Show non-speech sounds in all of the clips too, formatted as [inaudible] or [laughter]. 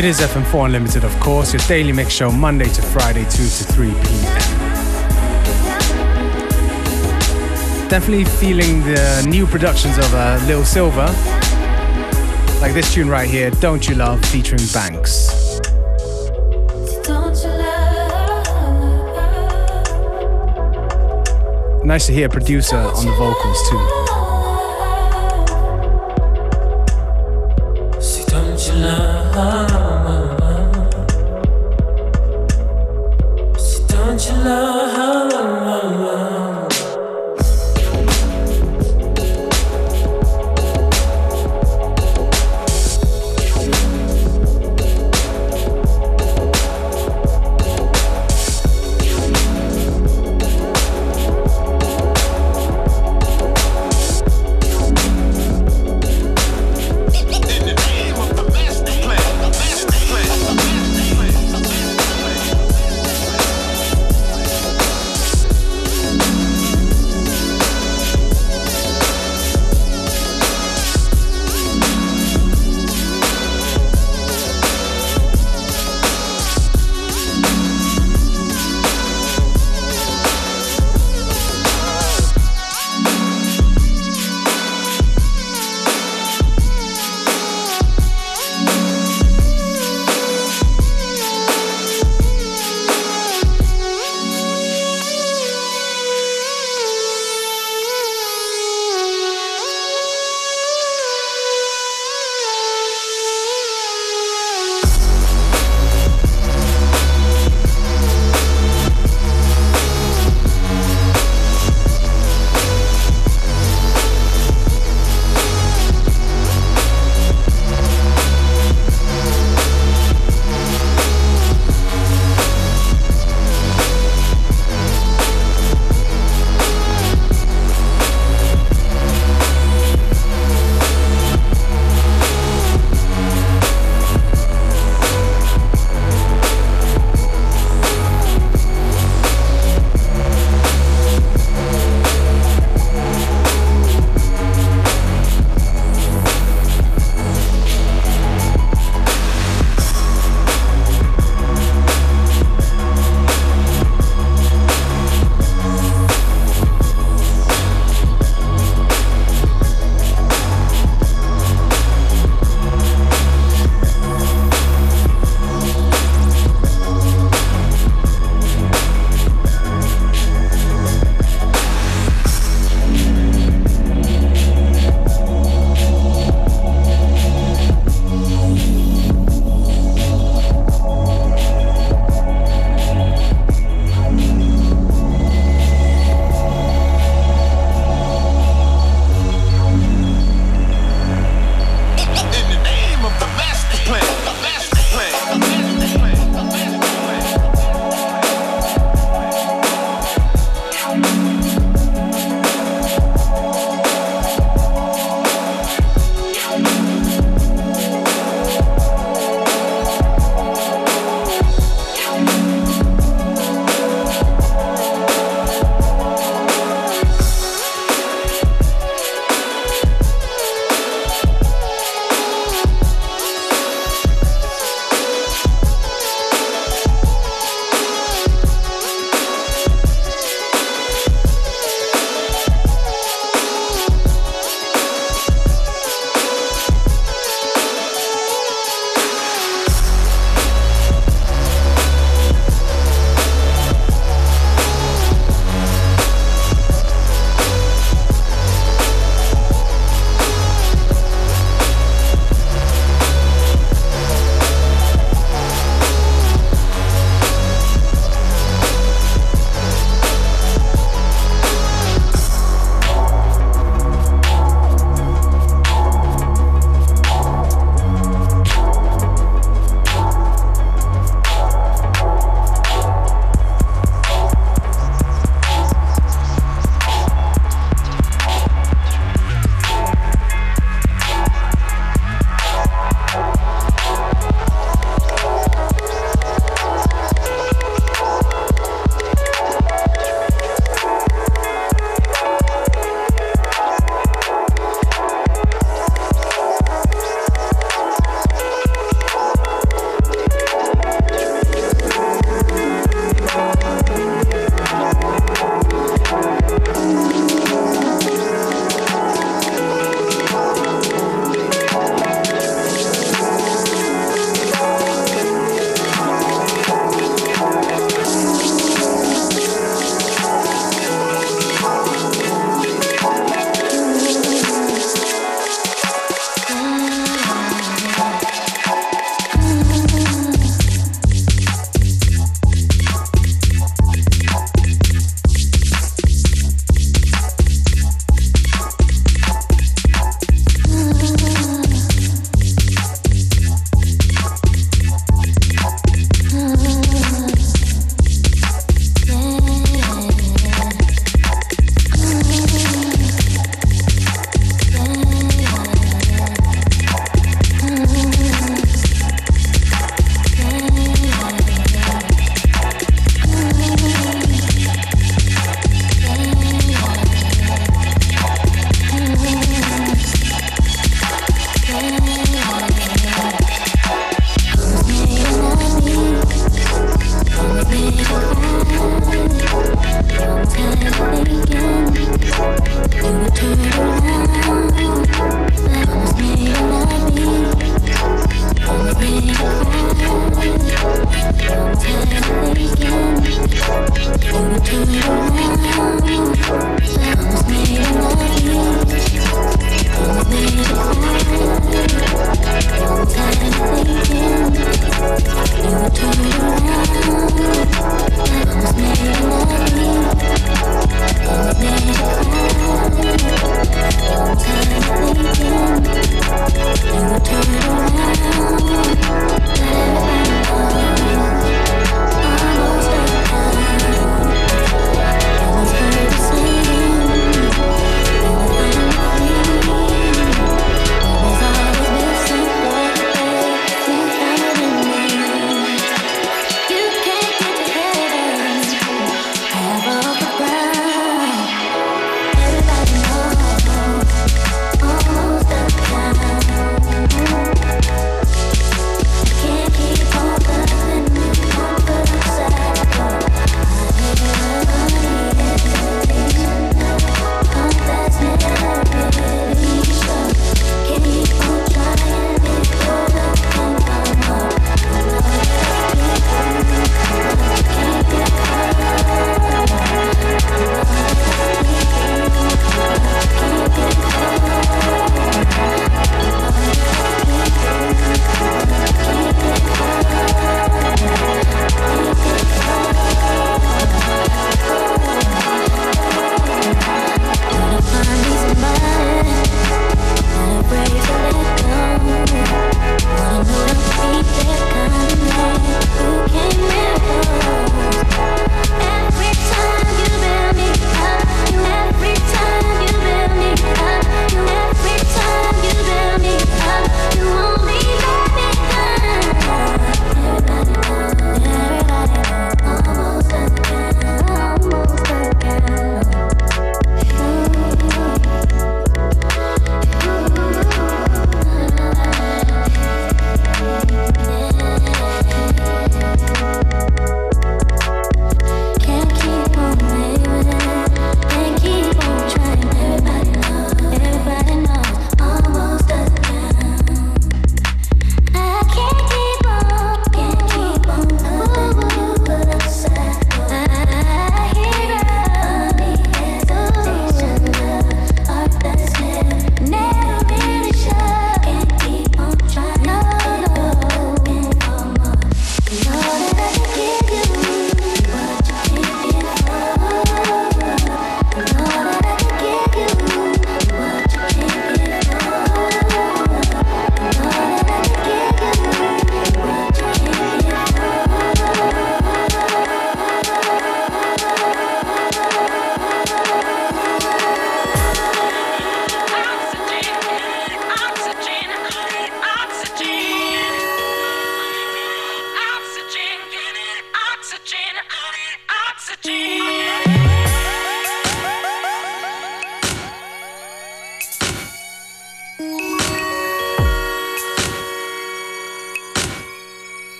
It is FM4 Unlimited, of course, your daily mix show Monday to Friday, 2 to 3 p.m. Definitely feeling the new productions of uh, Lil Silva, like this tune right here, Don't You Love, featuring Banks. Nice to hear a producer on the vocals too.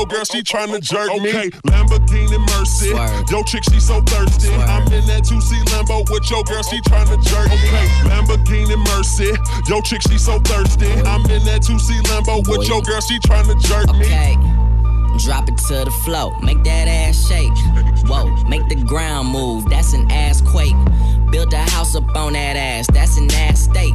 Lambo with your girl, she tryna jerk me. Okay, Lamborghini Mercy, yo chick, she so thirsty. I'm in that 2C Lambo with your girl, she tryna jerk me. Okay, Lamborghini Mercy, yo chick, she so thirsty. I'm in that 2C Lambo with your girl, she tryna jerk me. Okay. Drop it to the flow, make that ass shake. Whoa, make the ground move, that's an ass quake. Build a house up on that ass, that's an ass state.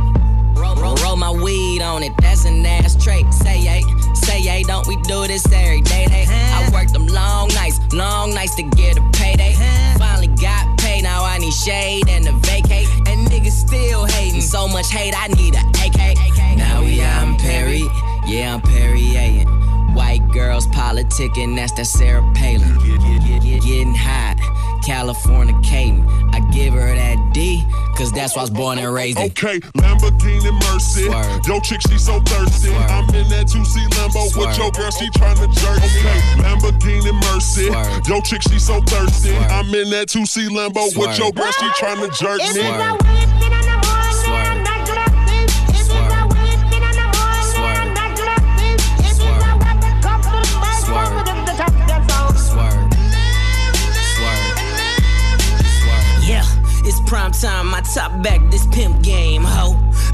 Roll, roll, roll my weed on it, that's an ass trait. Say yay, say yay, don't we do this every day? They, I worked them long nights, long nights to get a payday. Finally got paid, now I need shade and a vacate. And niggas still hating, so much hate, I need a AK. Now we out in Paris, yeah, I'm Perrier White girls politicking, that's that Sarah Palin. Getting hot, Californication. I give her that D, cause that's why I was born and raised in. Okay, Lamborghini Mercy. Swerve. Yo, chick, she so thirsty. Swerve. I'm in that 2C Lambo Swerve. with your girl, she tryna jerk me. Okay, Lamborghini Mercy. Swerve. Yo, chick, she so thirsty. Swerve. I'm in that 2C Lambo Swerve. with your girl, she tryna jerk me. Prime time, my top back, this pimp game, ho.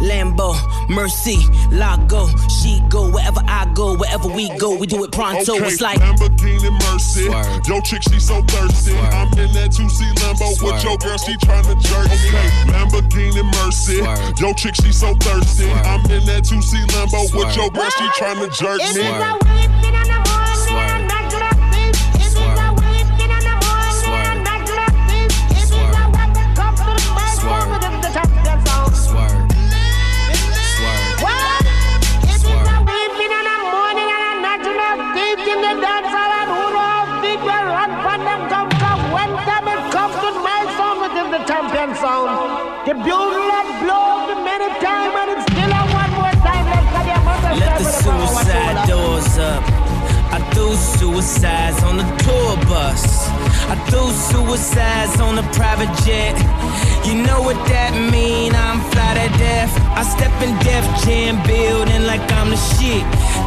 Lambo, Mercy, Lago, she go wherever I go, wherever we go, we do it pronto. Okay, it's like Lamborghini Mercy. Swerve. Yo, chick, she so thirsty. Swerve. I'm in that 2C Lambo Swerve. with your girl, she tryna jerk me. Okay, Lamborghini Mercy. Swerve. Yo, chick, she so thirsty. Swerve. I'm in that 2C Lambo Swerve. with your girl, she tryna jerk me. Suicides on the tour bus. I threw suicides on the private jet. You know what that mean? I'm fly to death. I step in Def Jam building like I'm the shit.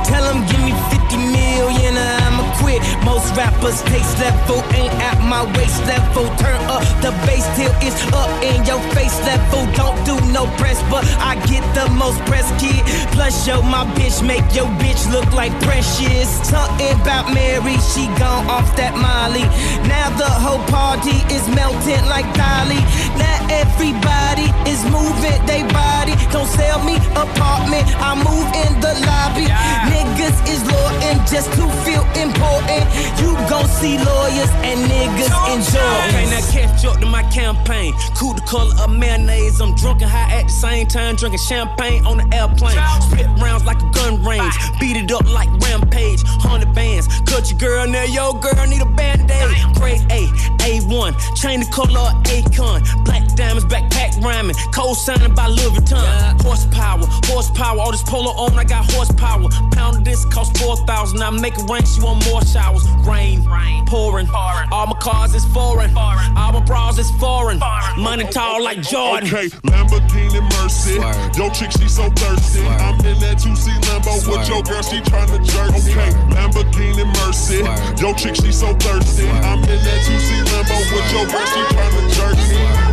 Tell them give me 50 million or I'ma quit. Most rappers taste level ain't at my waist level. Turn up the bass till it's up in your face level. Don't do no press, but I get the most press, kid. Plus, yo, my bitch make your bitch look like precious. Something about Mary, she gone off that Molly. Now the whole party is melting like Dalí. Now everybody is moving they body. Don't sell me apartment, I move in the lobby. Yeah. Niggas is loyal just to feel important. You gon' see lawyers and niggas enjoy. Okay, now catch up to my campaign. Cool the color of mayonnaise. I'm drunk and high at the same time, drinking champagne on the airplane. Spit rounds like a gun range. Beat it up like rampage. Hundred bands. Cut your girl now, yo girl need a band-aid. Grade A, A1. Chain the color of Akon. Black diamonds, backpack rhyming. Cold signing by Louis Vuitton. Yeah. Horsepower, horsepower. All this polo on, I got horsepower. Pound of this cost 4,000. I make it rain, she want more showers. Rain, rain pouring. pouring. All my cars is foreign. foreign. All my bras is foreign. foreign. Money tall like Jordan. Okay, Lamborghini Mercy. Swerve. Yo, chick, she so thirsty. Swerve. I'm in that 2C Lambo Swerve. with your girl, she tryna jerk me. Okay, Lamborghini Mercy. Swerve. Yo, chick, she so thirsty. I'm in that 2C Lambo with your girl, she tryna jerk me.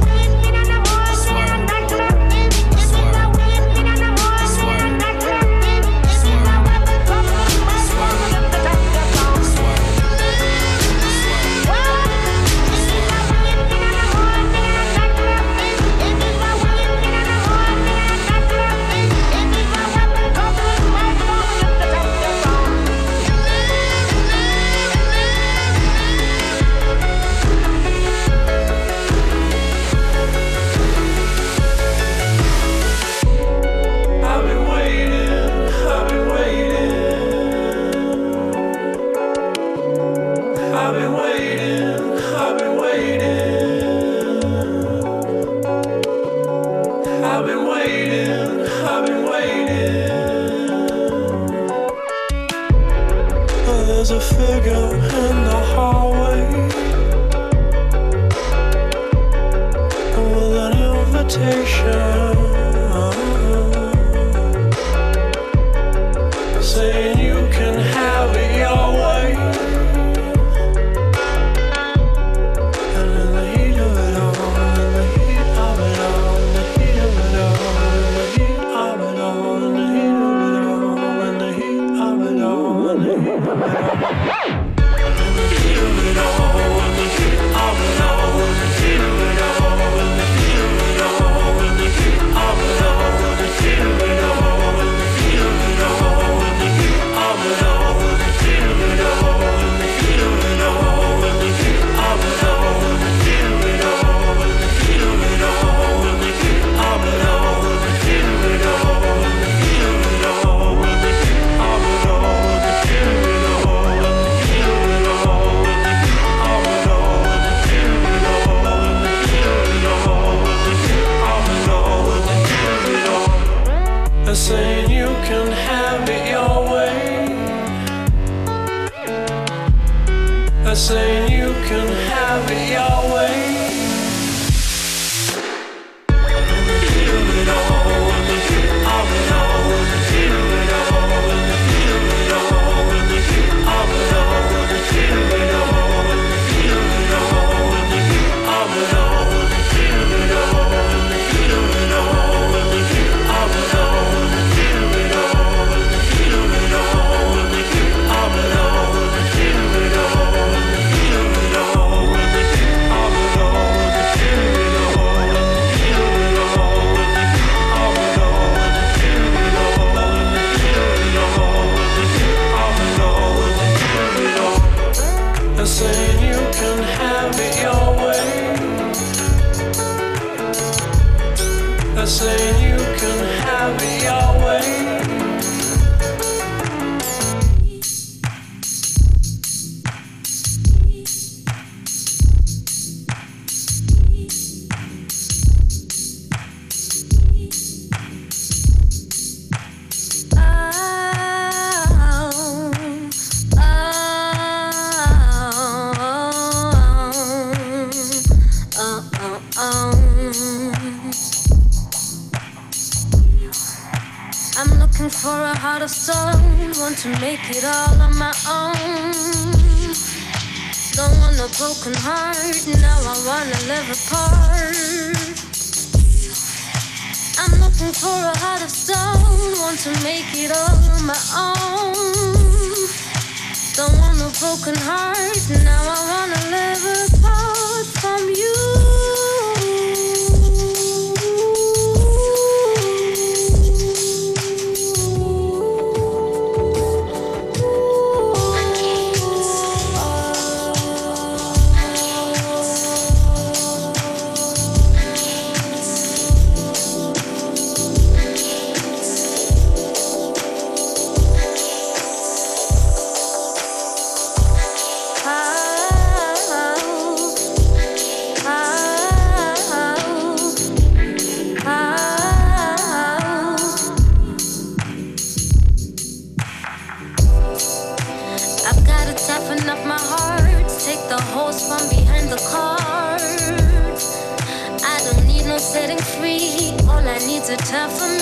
time for me.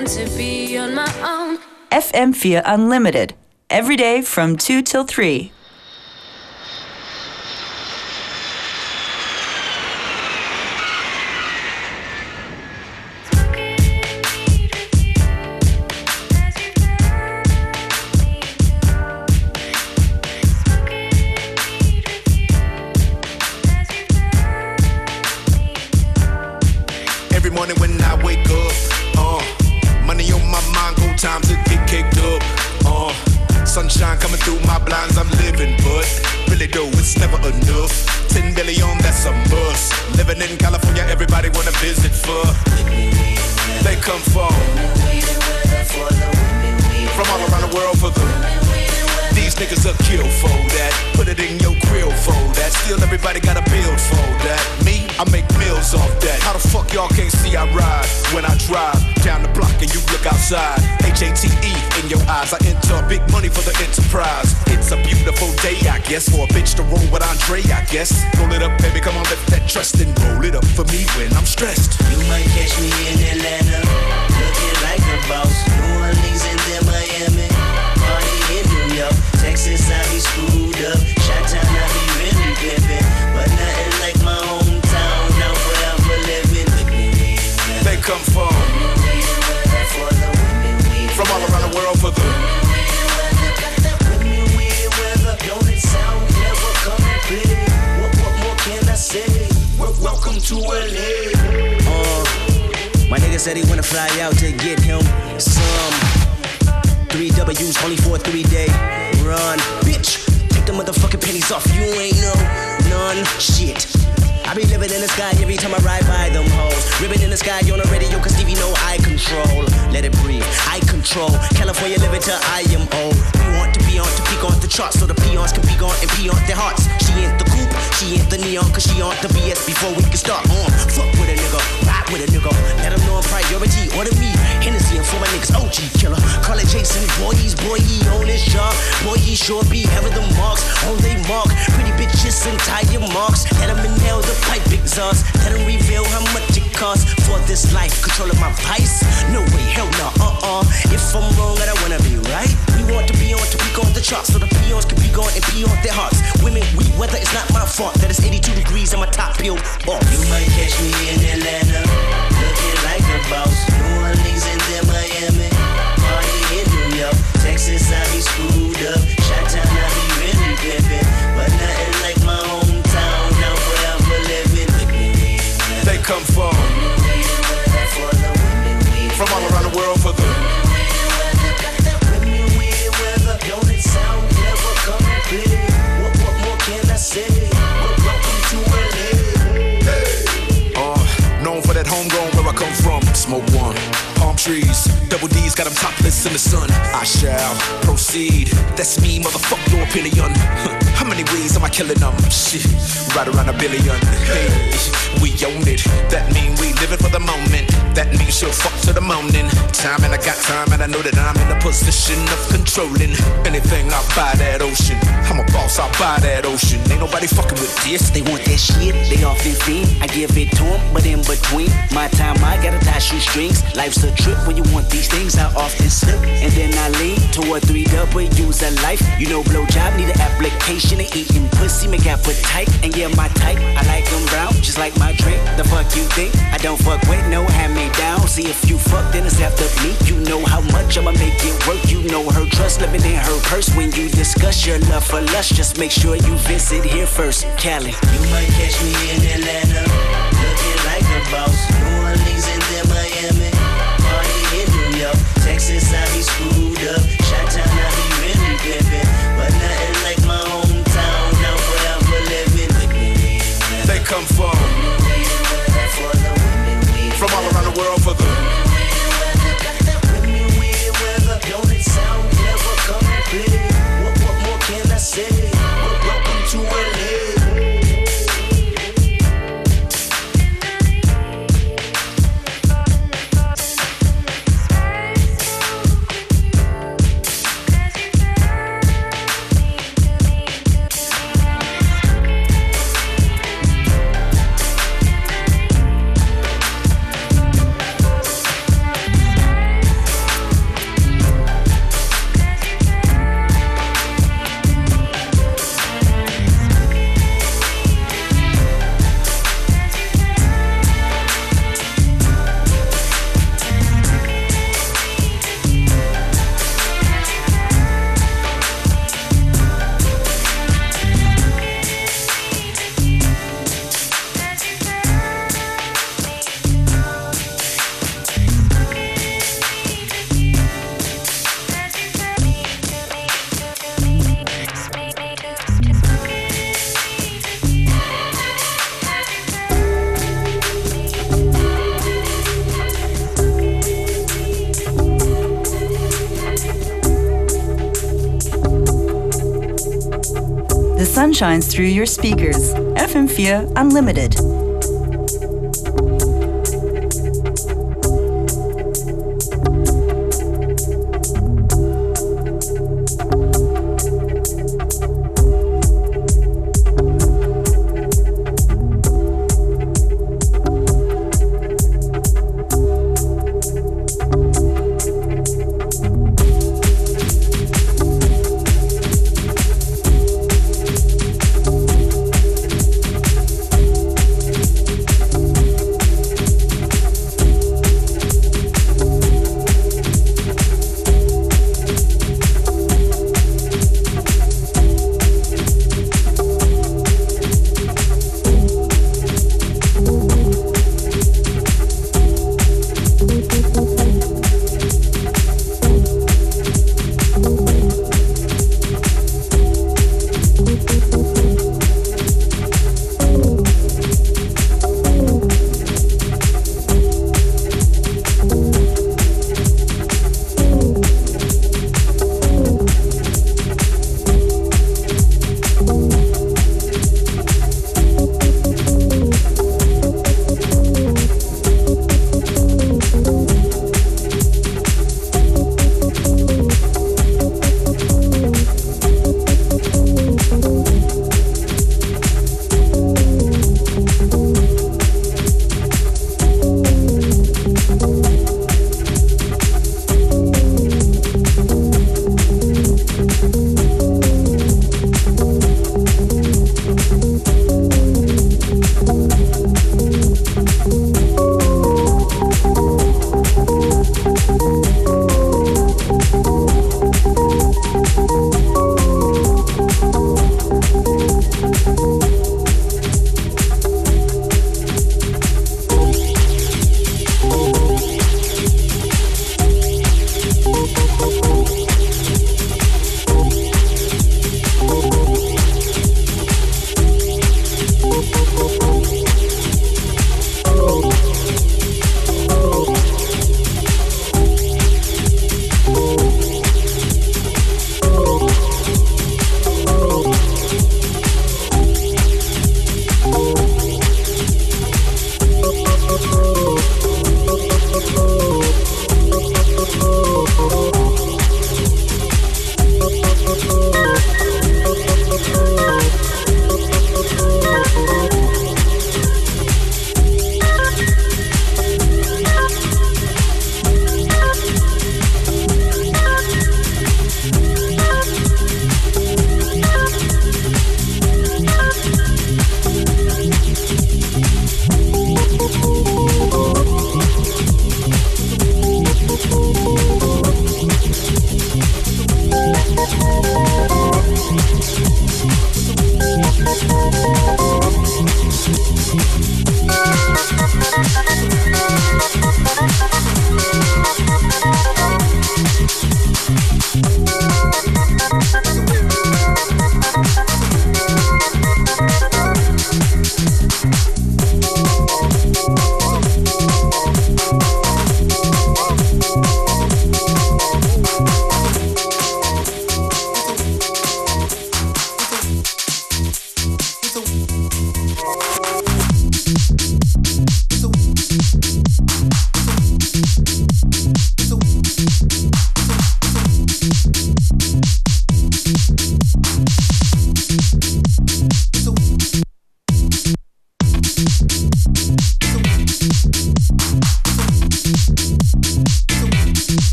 want to be on my own. FM4 Unlimited, every day from 2 till 3. guess but used only for a three day run. Bitch, take the motherfucking pennies off. You ain't no none shit. I be living in the sky every time I ride by them hoes. Ribbon in the sky on the radio, cause TV know I control. Let it breathe, I control. California living till I am old. We want to be on to peak on the charts so the peons can be gone and pee on their hearts. She ain't the coupe, she ain't the neon, cause she on the BS before we can start on. Fuck with a nigga, with a nigga. Let him know I'm priority. Order me Hennessy and for my niggas. OG killer. Call it Jason. Boy, he's boy, he on his job. Boy, he sure be having the marks on they mark. Pretty bitches and tire marks. Let him inhale the pipe exhaust. Let him reveal how much it costs for this life. Control of my vice. No way, hell no, nah, uh uh. If I'm wrong, I don't wanna be right. We want to be on to peak on the charts so the peons can be gone and pee on their hearts. Women, we weather, it's not my fault that it's 82 degrees and my top peeled off. Oh. You might catch me in Atlanta like a boss. New Orleans and then Miami. Party in New York. Texas, I be screwed up. Chi-town, I be really pimping. But nothing like my hometown. Now forever living. They come from. From all smoke one. Palm trees, double D's got them topless in the sun. I shall proceed. That's me, motherfuck your opinion. [laughs] How many ways am I killing them? Shit, right around a billion. Hey, we own it. That mean we living for the moment. That means she'll fuck to the morning. Time and I got time and I know that I'm position of controlling anything I buy that ocean. I'm a boss, I buy that ocean. Ain't nobody fucking with this. They want that shit, they off their feet. I give it to them, but in between, my time I gotta tie shoestrings. Life's a trip when you want these things. I often slip, and then I lean to a three use a life. You know, blow job need an application of eating pussy, make appetite. And yeah, my type, I like them brown, just like my drink. The fuck you think? I don't fuck with no hand me down. See if you fuck, then it's after me. You know how much I'ma make it work, you know her trust, living in her purse. When you discuss your love for lust, just make sure you visit here first, Cali. You might catch me in Atlanta, looking like a boss. New Orleans and then Miami, party in New York, Texas, I be screwed up. Shot I be really pimping, but nothing like my hometown. Now forever living. They come from from all around the world for the. Through your speakers. FM4 Unlimited.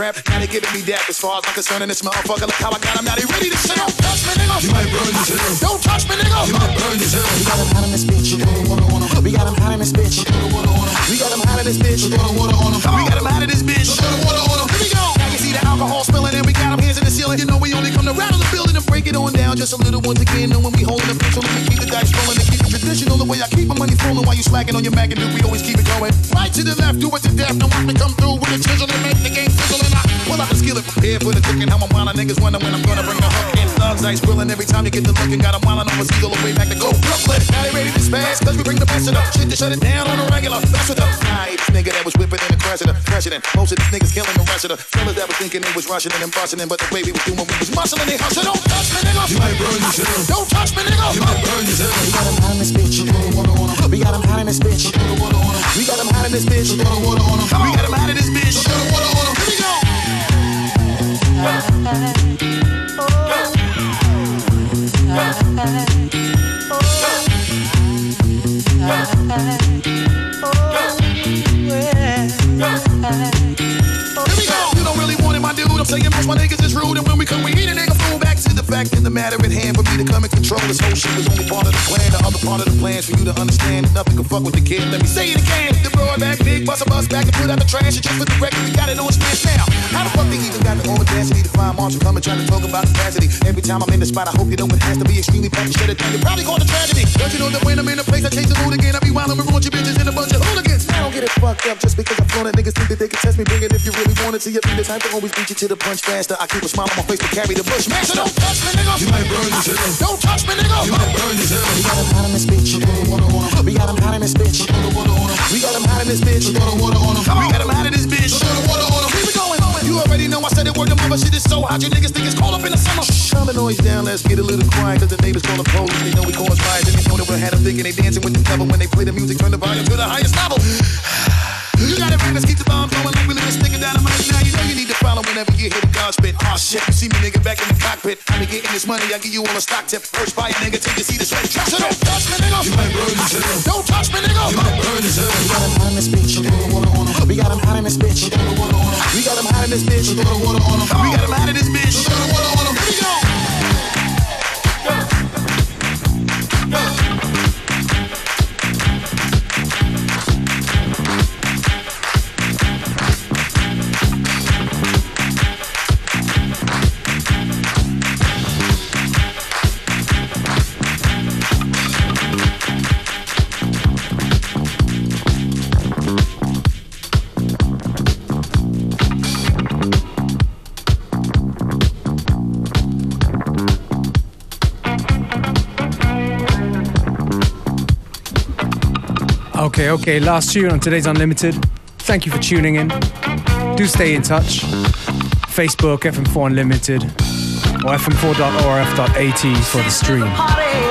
Trap. Now they giving me that as far as I'm concerned. And this motherfucker, look how I got him. Now they ready to shit. Don't touch me, nigga. You might burn yourself. Don't touch me, nigga. You might burn yourself. We got him hot in this bitch. We got him hot in this bitch. We got him hot in this bitch. We got him hot in this bitch. Here we go. See the alcohol spilling and we got him hands in the ceiling. You know we only come to rattle the building and break it on down just a little once again. Knowing we holding the pencil we keep the dice rolling and keep it traditional. The way I keep my money flowing while you slacking on your mag and do we always keep it going. Right to the left, do it to death. Now watch me come through with a chisel and make the game fizzle and I pull out the skillet prepared for the cooking. How my mind niggas wonder when I'm gonna bring the hook. Thugs ice grilling every time you get the looking. Got them wildin' on my seagull away back to go Brooklyn. Now they ready to spaz, cause we bring the best of the shit to shut it down on a regular. That's with the night. Nigga that was whipping in the president, president. Most of these niggas killing the rest of the fellas that was thinking they was rushing and busting in, but the way we was doing, we was muscling, they hustle. Don't touch me, nigga. You might burn yourself. Don't touch me, nigga. You might burn yourself. We got him hot in this bitch. We got him hot in this bitch. We got him hot in this bitch. We got him hot in this bitch. Here we go. You don't really want it, my dude. I'm saying most my niggas is rude, and when we come, we eat fool. Back to the the matter at hand for me to come and control this whole shit was only part of the plan. The other part of the plan's for you to understand nothing can fuck with the kid. Let me say it again. The broad back, big bust a bus back and put out the trash. And just for the record, we got it on smash now. How the fuck they even got the audacity to find marshal coming trying to talk about capacity? Every time I'm in the spot, I hope you know it has to be extremely packed. Shut it down. You probably call it tragedy. Don't you know that when I'm in a place, I change the mood again. I be wild and your bitches in a bunch of hooligans. I don't get it fucked up just because I'm flown it. Niggas think that they can test me. Bring it if you really want it. To you be the type to always beat you to the punch faster. I keep a smile on my face to carry the bush. Man, so don't touch me, nigga. You might burn yourself. Don't touch me, nigga. You might burn yourself. We got him hot in this bitch. We got him hot in this bitch. We got him hot in this bitch. We got him hot in this bitch. Keep it going. You already know I said it word the mother shit is so hot. You niggas think it's cold up in the summer. Calm the noise down, let's get a little quiet. Cause the neighbors call the police. They know we cause riots. And they know that we had them thinking they dancing with the devil. When they play the music, turn the volume to the highest level. You got it right, let's keep the bomb going like we live sticking down the mic. Now you know you need to follow whenever you hit a God spit. Aw oh, shit, you see me nigga back in the cockpit. I be getting this money, I give you all a stock tip. First fire nigga till you see the sweat drop. So don't touch me, nigga. You might burn yourself. Don't touch me, nigga. You might burn yourself. We got him hot in this bitch. We got him hot in this bitch. We got him hot in this bitch. We got him hot in this bitch. Here we go. Okay, okay, last tune on today's Unlimited. Thank you for tuning in. Do stay in touch. Facebook, FM4 Unlimited, or fm4.orf.at for the stream.